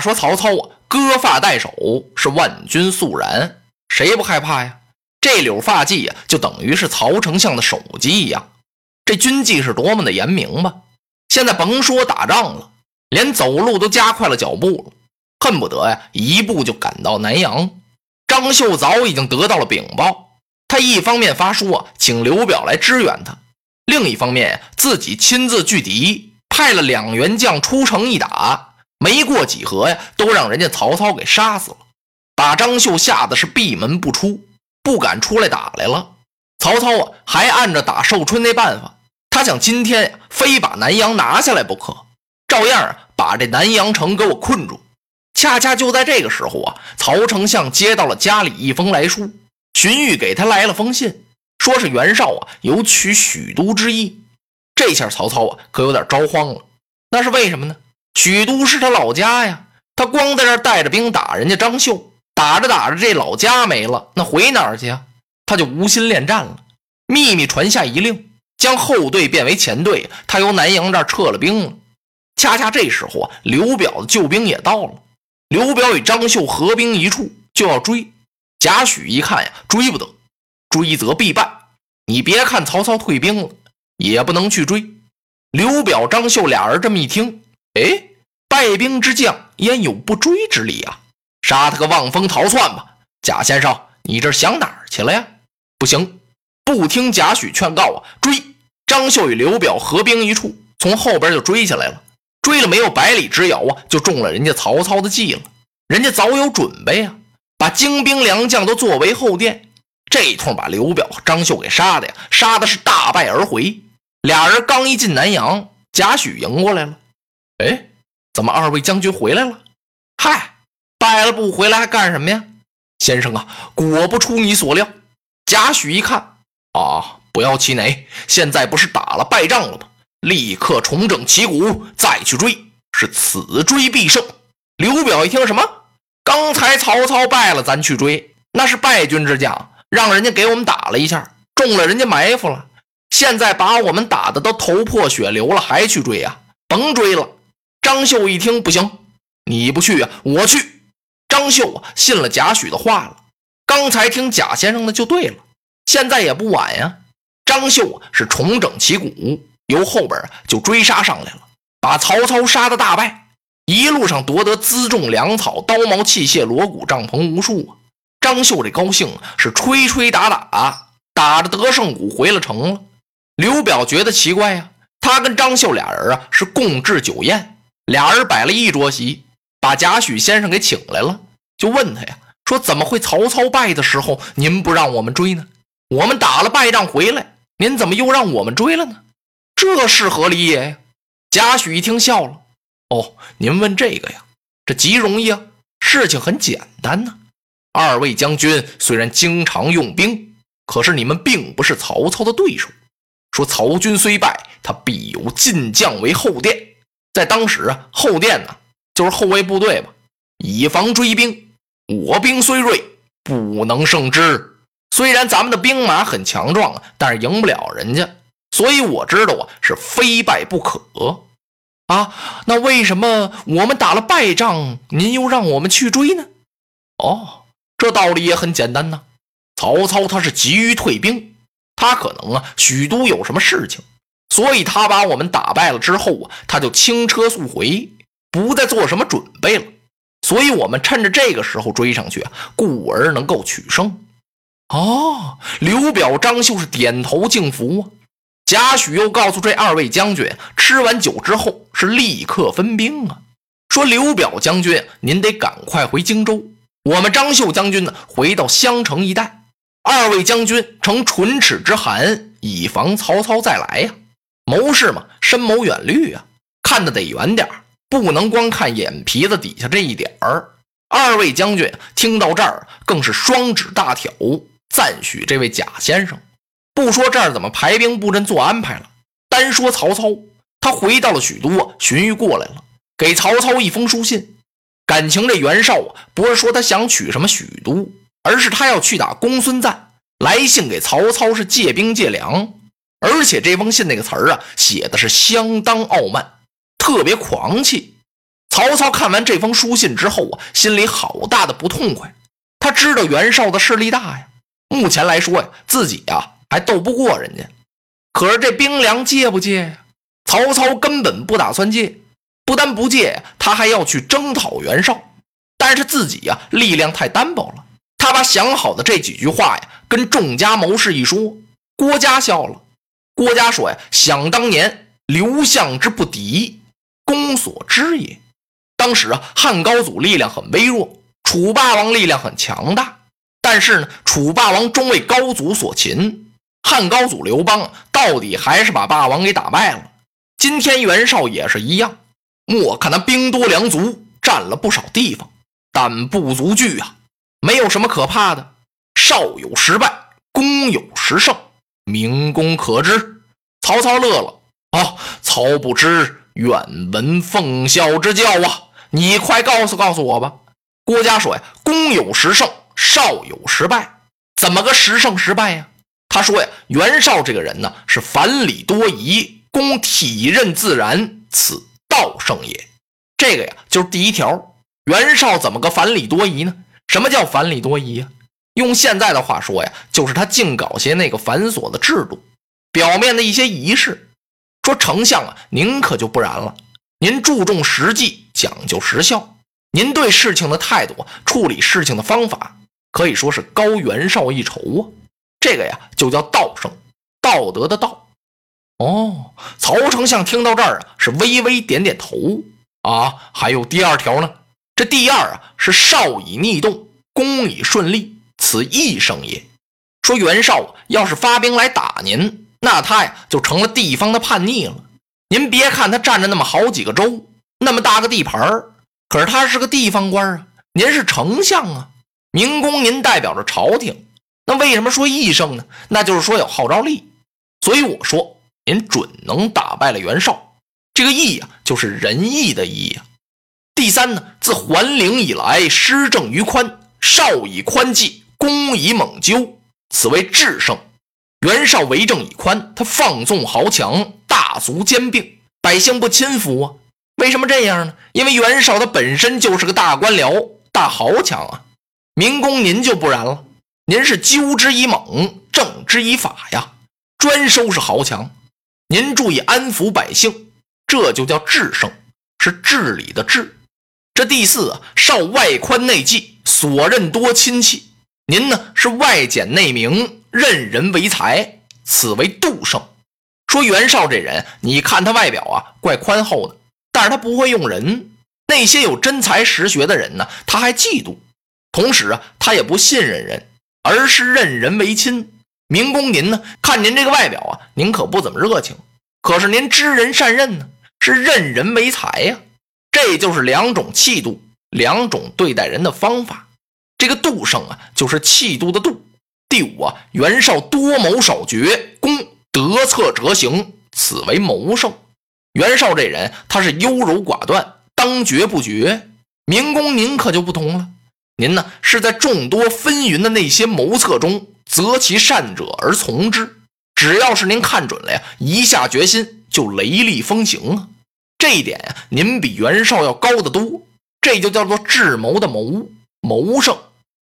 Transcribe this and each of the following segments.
说曹操啊，割发代首，是万军肃然，谁不害怕呀？这绺发髻呀，就等于是曹丞相的首级一样。这军纪是多么的严明吧？现在甭说打仗了，连走路都加快了脚步了，恨不得呀一步就赶到南阳。张绣早已经得到了禀报，他一方面发书啊，请刘表来支援他；另一方面自己亲自拒敌，派了两员将出城一打。没过几合呀，都让人家曹操给杀死了，把张绣吓得是闭门不出，不敢出来打来了。曹操啊，还按着打寿春那办法，他想今天呀，非把南阳拿下来不可，照样，把这南阳城给我困住。恰恰就在这个时候啊，曹丞相接到了家里一封来书，荀彧给他来了封信，说是袁绍啊有取许都之意。这下曹操啊，可有点着慌了。那是为什么呢？许都是他老家呀，他光在这带着兵打人家张绣，打着打着这老家没了，那回哪儿去啊？他就无心恋战了，秘密传下一令，将后队变为前队，他由南阳这儿撤了兵了。恰恰这时候啊，刘表的救兵也到了，刘表与张绣合兵一处，就要追。贾诩一看呀，追不得，追则必败。你别看曹操退兵了，也不能去追。刘表、张绣俩人这么一听，哎。败兵之将焉有不追之理啊？杀他个望风逃窜吧！贾先生，你这想哪儿去了呀？不行，不听贾诩劝告啊！追！张绣与刘表合兵一处，从后边就追下来了。追了没有百里之遥啊，就中了人家曹操的计了。人家早有准备啊，把精兵良将都作为后殿。这一通把刘表和张绣给杀的呀，杀的是大败而回。俩人刚一进南阳，贾诩迎过来了。哎。怎么二位将军回来了？嗨，败了不回来还干什么呀？先生啊，果不出你所料。贾诩一看啊，不要气馁，现在不是打了败仗了吗？立刻重整旗鼓，再去追，是此追必胜。刘表一听什么？刚才曹操败了，咱去追，那是败军之将，让人家给我们打了一下，中了人家埋伏了。现在把我们打的都头破血流了，还去追呀？甭追了。张绣一听不行，你不去啊，我去。张绣啊，信了贾诩的话了。刚才听贾先生的就对了，现在也不晚呀。张绣啊，是重整旗鼓，由后边啊就追杀上来了，把曹操杀的大败，一路上夺得辎重粮草、刀矛器械、锣鼓帐篷无数啊。张绣这高兴是吹吹打打，打着得胜鼓回了城了。刘表觉得奇怪呀，他跟张绣俩人啊是共置酒宴。俩人摆了一桌席，把贾诩先生给请来了，就问他呀，说怎么会曹操败的时候您不让我们追呢？我们打了败仗回来，您怎么又让我们追了呢？这是何理也呀？贾诩一听笑了，哦，您问这个呀，这极容易啊，事情很简单呢。二位将军虽然经常用兵，可是你们并不是曹操的对手。说曹军虽败，他必有进将为后殿。在当时啊，后殿呢就是后卫部队吧，以防追兵。我兵虽锐，不能胜之。虽然咱们的兵马很强壮啊，但是赢不了人家。所以我知道啊，是非败不可啊。那为什么我们打了败仗，您又让我们去追呢？哦，这道理也很简单呐。曹操他是急于退兵，他可能啊许都有什么事情。所以他把我们打败了之后啊，他就轻车速回，不再做什么准备了。所以，我们趁着这个时候追上去啊，故而能够取胜。哦，刘表、张绣是点头敬服啊。贾诩又告诉这二位将军，吃完酒之后是立刻分兵啊。说刘表将军，您得赶快回荆州，我们张绣将军呢，回到襄城一带，二位将军乘唇齿之寒，以防曹操再来呀。谋士嘛，深谋远虑啊，看得得远点不能光看眼皮子底下这一点儿。二位将军听到这儿，更是双指大挑，赞许这位贾先生。不说这儿怎么排兵布阵做安排了，单说曹操，他回到了许都，荀彧过来了，给曹操一封书信。感情这袁绍啊，不是说他想取什么许都，而是他要去打公孙瓒。来信给曹操是借兵借粮，而且这封信那个词儿啊，写的是相当傲慢，特别狂气。曹操看完这封书信之后啊，心里好大的不痛快。他知道袁绍的势力大呀，目前来说呀，自己呀还斗不过人家。可是这兵粮借不借呀？曹操根本不打算借，不但不借，他还要去征讨袁绍。但是自己呀，力量太单薄了。他把想好的这几句话呀，跟众家谋士一说，郭嘉笑了。郭嘉说呀：“想当年，刘项之不敌，公所知也。”当时啊，汉高祖力量很微弱，楚霸王力量很强大。但是呢，楚霸王终为高祖所擒，汉高祖刘邦到底还是把霸王给打败了。今天袁绍也是一样，莫看他兵多粮足，占了不少地方，但不足惧啊，没有什么可怕的。少有失败，攻有时胜，明公可知。曹操乐了，啊，曹不知，远闻奉孝之教啊。你快告诉告诉我吧。郭嘉说呀：“攻有十胜，少有失败。怎么个十胜十败呀？”他说呀：“袁绍这个人呢，是反礼多疑，攻体认自然，此道胜也。”这个呀，就是第一条。袁绍怎么个反礼多疑呢？什么叫反礼多疑呀？用现在的话说呀，就是他净搞些那个繁琐的制度，表面的一些仪式。说丞相啊，您可就不然了。您注重实际，讲究实效。您对事情的态度，处理事情的方法，可以说是高袁绍一筹啊。这个呀，就叫道圣，道德的道。哦，曹丞相听到这儿啊，是微微点点头啊。还有第二条呢？这第二啊，是少以逆动，攻以顺利，此义胜也。说袁绍要是发兵来打您，那他呀，就成了地方的叛逆了。您别看他占着那么好几个州，那么大个地盘儿，可是他是个地方官啊。您是丞相啊，明公您代表着朝廷，那为什么说义胜呢？那就是说有号召力。所以我说您准能打败了袁绍。这个义呀，就是仁义的义呀。第三呢，自桓灵以来，施政于宽，少以宽济，攻以猛究，此为智胜。袁绍为政以宽，他放纵豪强。大族兼并，百姓不亲服啊？为什么这样呢？因为袁绍他本身就是个大官僚、大豪强啊。明公您就不然了，您是纠之以猛，正之以法呀，专收拾豪强。您注意安抚百姓，这就叫治胜，是治理的治。这第四啊，少外宽内忌，所任多亲戚。您呢是外简内明，任人为才，此为度胜。说袁绍这人，你看他外表啊，怪宽厚的，但是他不会用人。那些有真才实学的人呢，他还嫉妒。同时啊，他也不信任人，而是任人唯亲。明公您呢，看您这个外表啊，您可不怎么热情。可是您知人善任呢，是任人唯才呀。这就是两种气度，两种对待人的方法。这个度胜啊，就是气度的度。第五啊，袁绍多谋少决，攻。得策折行，此为谋胜。袁绍这人，他是优柔寡断，当决不决。明公您可就不同了，您呢是在众多纷纭的那些谋策中择其善者而从之。只要是您看准了呀，一下决心就雷厉风行啊。这一点呀，您比袁绍要高得多。这就叫做智谋的谋，谋胜。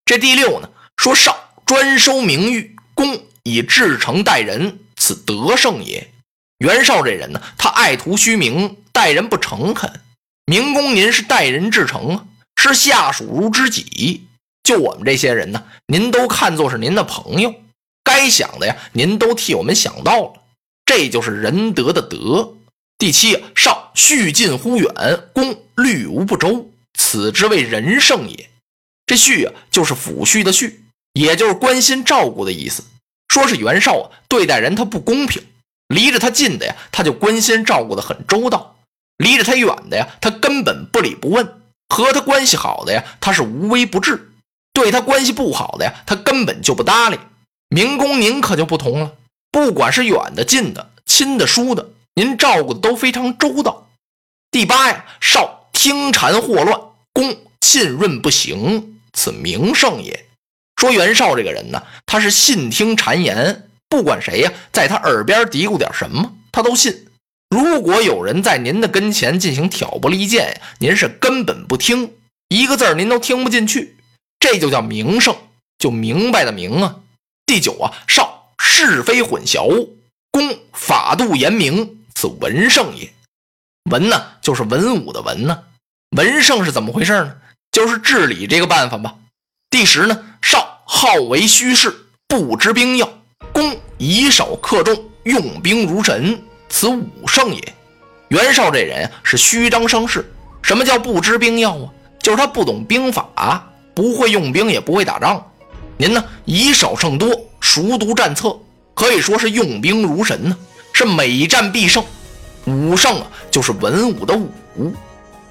这第六呢，说绍专收名誉，公以至诚待人。此德胜也。袁绍这人呢，他爱图虚名，待人不诚恳。明公您是待人至诚啊，视下属如知己。就我们这些人呢，您都看作是您的朋友，该想的呀，您都替我们想到了。这就是仁德的德。第七，少蓄近乎远，公虑无不周，此之谓仁胜也。这婿啊，就是抚恤的恤，也就是关心照顾的意思。说是袁绍啊，对待人他不公平，离着他近的呀，他就关心照顾的很周到；离着他远的呀，他根本不理不问；和他关系好的呀，他是无微不至；对他关系不好的呀，他根本就不搭理。明公您可就不同了，不管是远的、近的、亲的、疏的，您照顾的都非常周到。第八呀，少听谗惑乱，公浸润不行，此名胜也。说袁绍这个人呢，他是信听谗言，不管谁呀，在他耳边嘀咕点什么，他都信。如果有人在您的跟前进行挑拨离间呀，您是根本不听，一个字儿您都听不进去，这就叫名胜，就明白的明啊。第九啊，少是非混淆，公法度严明，此文圣也。文呢，就是文武的文呢。文圣是怎么回事呢？就是治理这个办法吧。第十呢，少。好为虚事，不知兵要。公以少克众，用兵如神，此武圣也。袁绍这人是虚张声势。什么叫不知兵要啊？就是他不懂兵法，不会用兵，也不会打仗。您呢，以少胜多，熟读战策，可以说是用兵如神呢，是每战必胜。武圣啊，就是文武的武。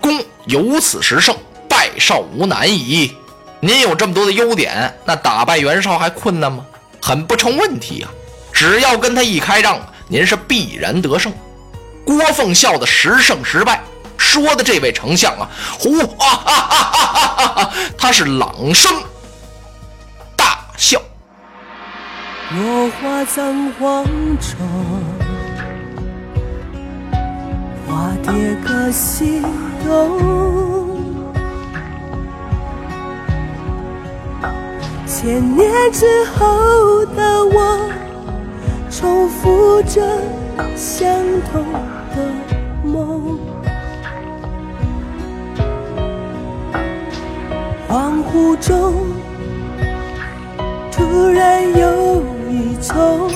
公有此时胜，败少无难矣。您有这么多的优点，那打败袁绍还困难吗？很不成问题呀！只要跟他一开仗，您是必然得胜。郭奉孝的十胜十败，说的这位丞相啊，呼啊啊啊啊啊！他是朗声大笑。落花葬黄冢，花蝶各西东。千年之后的我，重复着相同的梦。恍惚中，突然有一种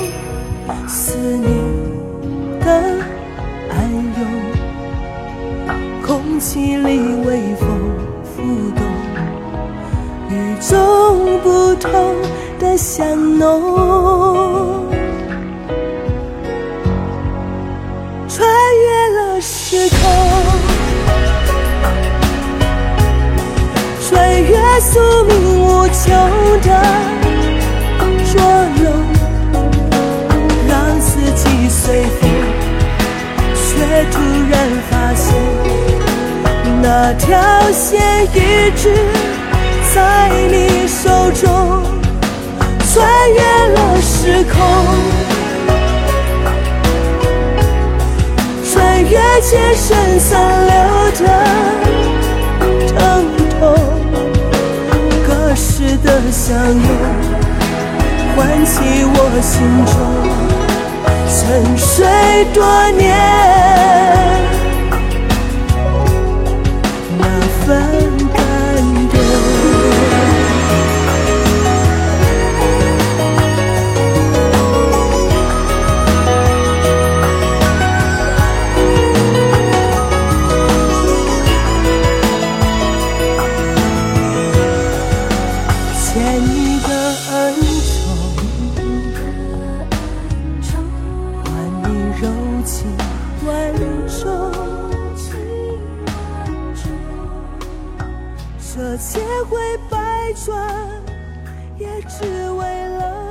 思念的暗涌，空气里微风。浮动，雨中同的香浓，穿越了时空，穿越宿命无穷的捉弄，让四季随风，却突然发现那条线一直。在你手中，穿越了时空，穿越前生残留的疼痛，隔世的相拥，唤起我心中沉睡多年。千回百转，也只为了